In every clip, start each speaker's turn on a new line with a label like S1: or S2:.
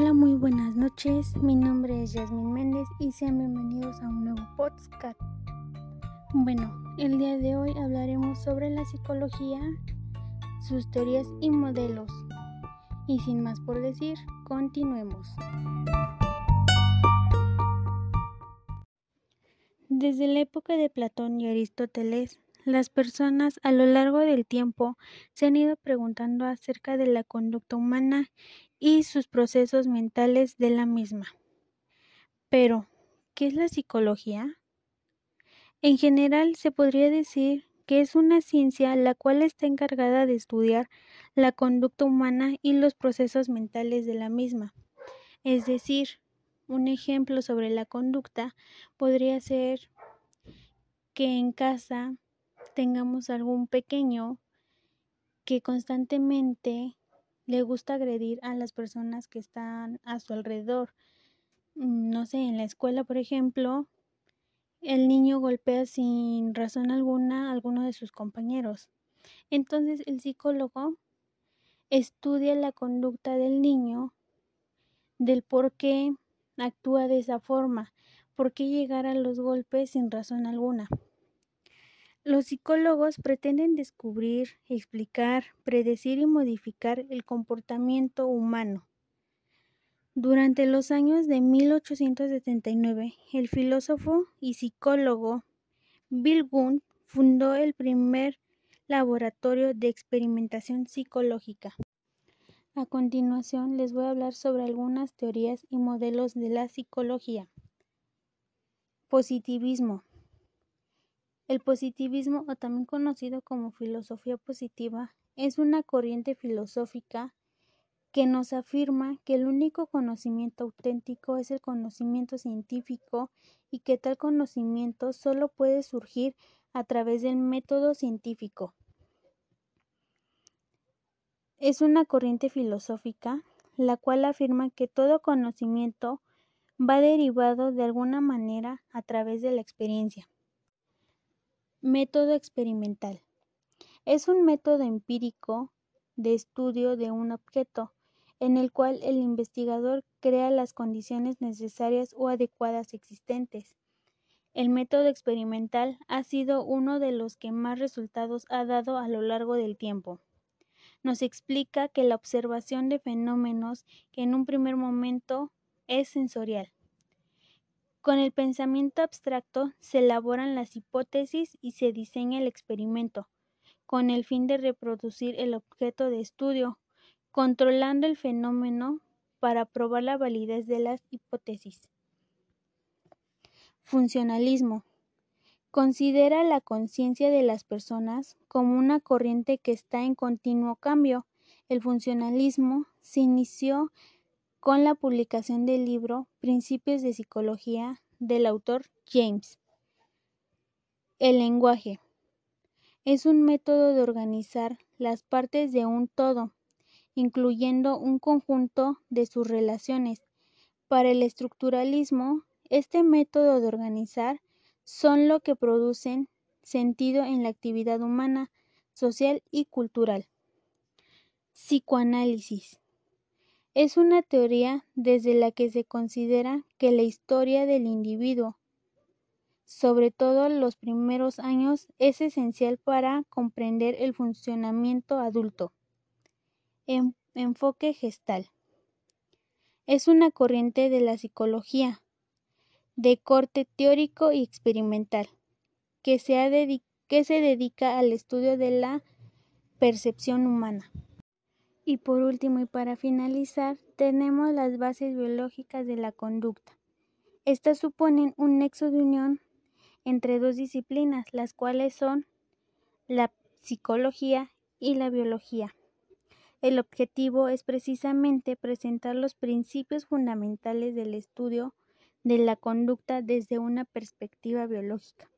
S1: Hola, muy buenas noches. Mi nombre es Yasmin Méndez y sean bienvenidos a un nuevo podcast. Bueno, el día de hoy hablaremos sobre la psicología, sus teorías y modelos. Y sin más por decir, continuemos. Desde la época de Platón y Aristóteles, las personas a lo largo del tiempo se han ido preguntando acerca de la conducta humana y sus procesos mentales de la misma. Pero, ¿qué es la psicología? En general se podría decir que es una ciencia la cual está encargada de estudiar la conducta humana y los procesos mentales de la misma. Es decir, un ejemplo sobre la conducta podría ser que en casa tengamos algún pequeño que constantemente le gusta agredir a las personas que están a su alrededor. Mm, no sé, en la escuela, por ejemplo, el niño golpea sin razón alguna a alguno de sus compañeros. Entonces el psicólogo estudia la conducta del niño, del por qué actúa de esa forma, por qué llegar a los golpes sin razón alguna. Los psicólogos pretenden descubrir, explicar, predecir y modificar el comportamiento humano. Durante los años de 1879, el filósofo y psicólogo Bill Gunn fundó el primer laboratorio de experimentación psicológica. A continuación les voy a hablar sobre algunas teorías y modelos de la psicología. Positivismo. El positivismo, o también conocido como filosofía positiva, es una corriente filosófica que nos afirma que el único conocimiento auténtico es el conocimiento científico y que tal conocimiento solo puede surgir a través del método científico. Es una corriente filosófica la cual afirma que todo conocimiento va derivado de alguna manera a través de la experiencia. Método experimental. Es un método empírico de estudio de un objeto, en el cual el investigador crea las condiciones necesarias o adecuadas existentes. El método experimental ha sido uno de los que más resultados ha dado a lo largo del tiempo. Nos explica que la observación de fenómenos que en un primer momento es sensorial con el pensamiento abstracto se elaboran las hipótesis y se diseña el experimento, con el fin de reproducir el objeto de estudio, controlando el fenómeno para probar la validez de las hipótesis. Funcionalismo. Considera la conciencia de las personas como una corriente que está en continuo cambio. El funcionalismo se inició con la publicación del libro Principios de Psicología del autor James. El lenguaje es un método de organizar las partes de un todo, incluyendo un conjunto de sus relaciones. Para el estructuralismo, este método de organizar son lo que producen sentido en la actividad humana, social y cultural. Psicoanálisis es una teoría desde la que se considera que la historia del individuo, sobre todo los primeros años, es esencial para comprender el funcionamiento adulto. enfoque gestal. Es una corriente de la psicología de corte teórico y experimental que se, que se dedica al estudio de la percepción humana. Y por último y para finalizar, tenemos las bases biológicas de la conducta. Estas suponen un nexo de unión entre dos disciplinas, las cuales son la psicología y la biología. El objetivo es precisamente presentar los principios fundamentales del estudio de la conducta desde una perspectiva biológica.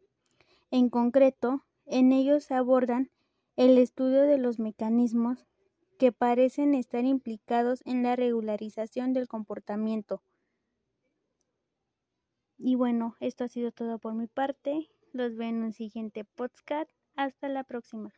S1: En concreto, en ellos se abordan el estudio de los mecanismos que parecen estar implicados en la regularización del comportamiento. Y bueno, esto ha sido todo por mi parte. Los veo en un siguiente podcast. Hasta la próxima.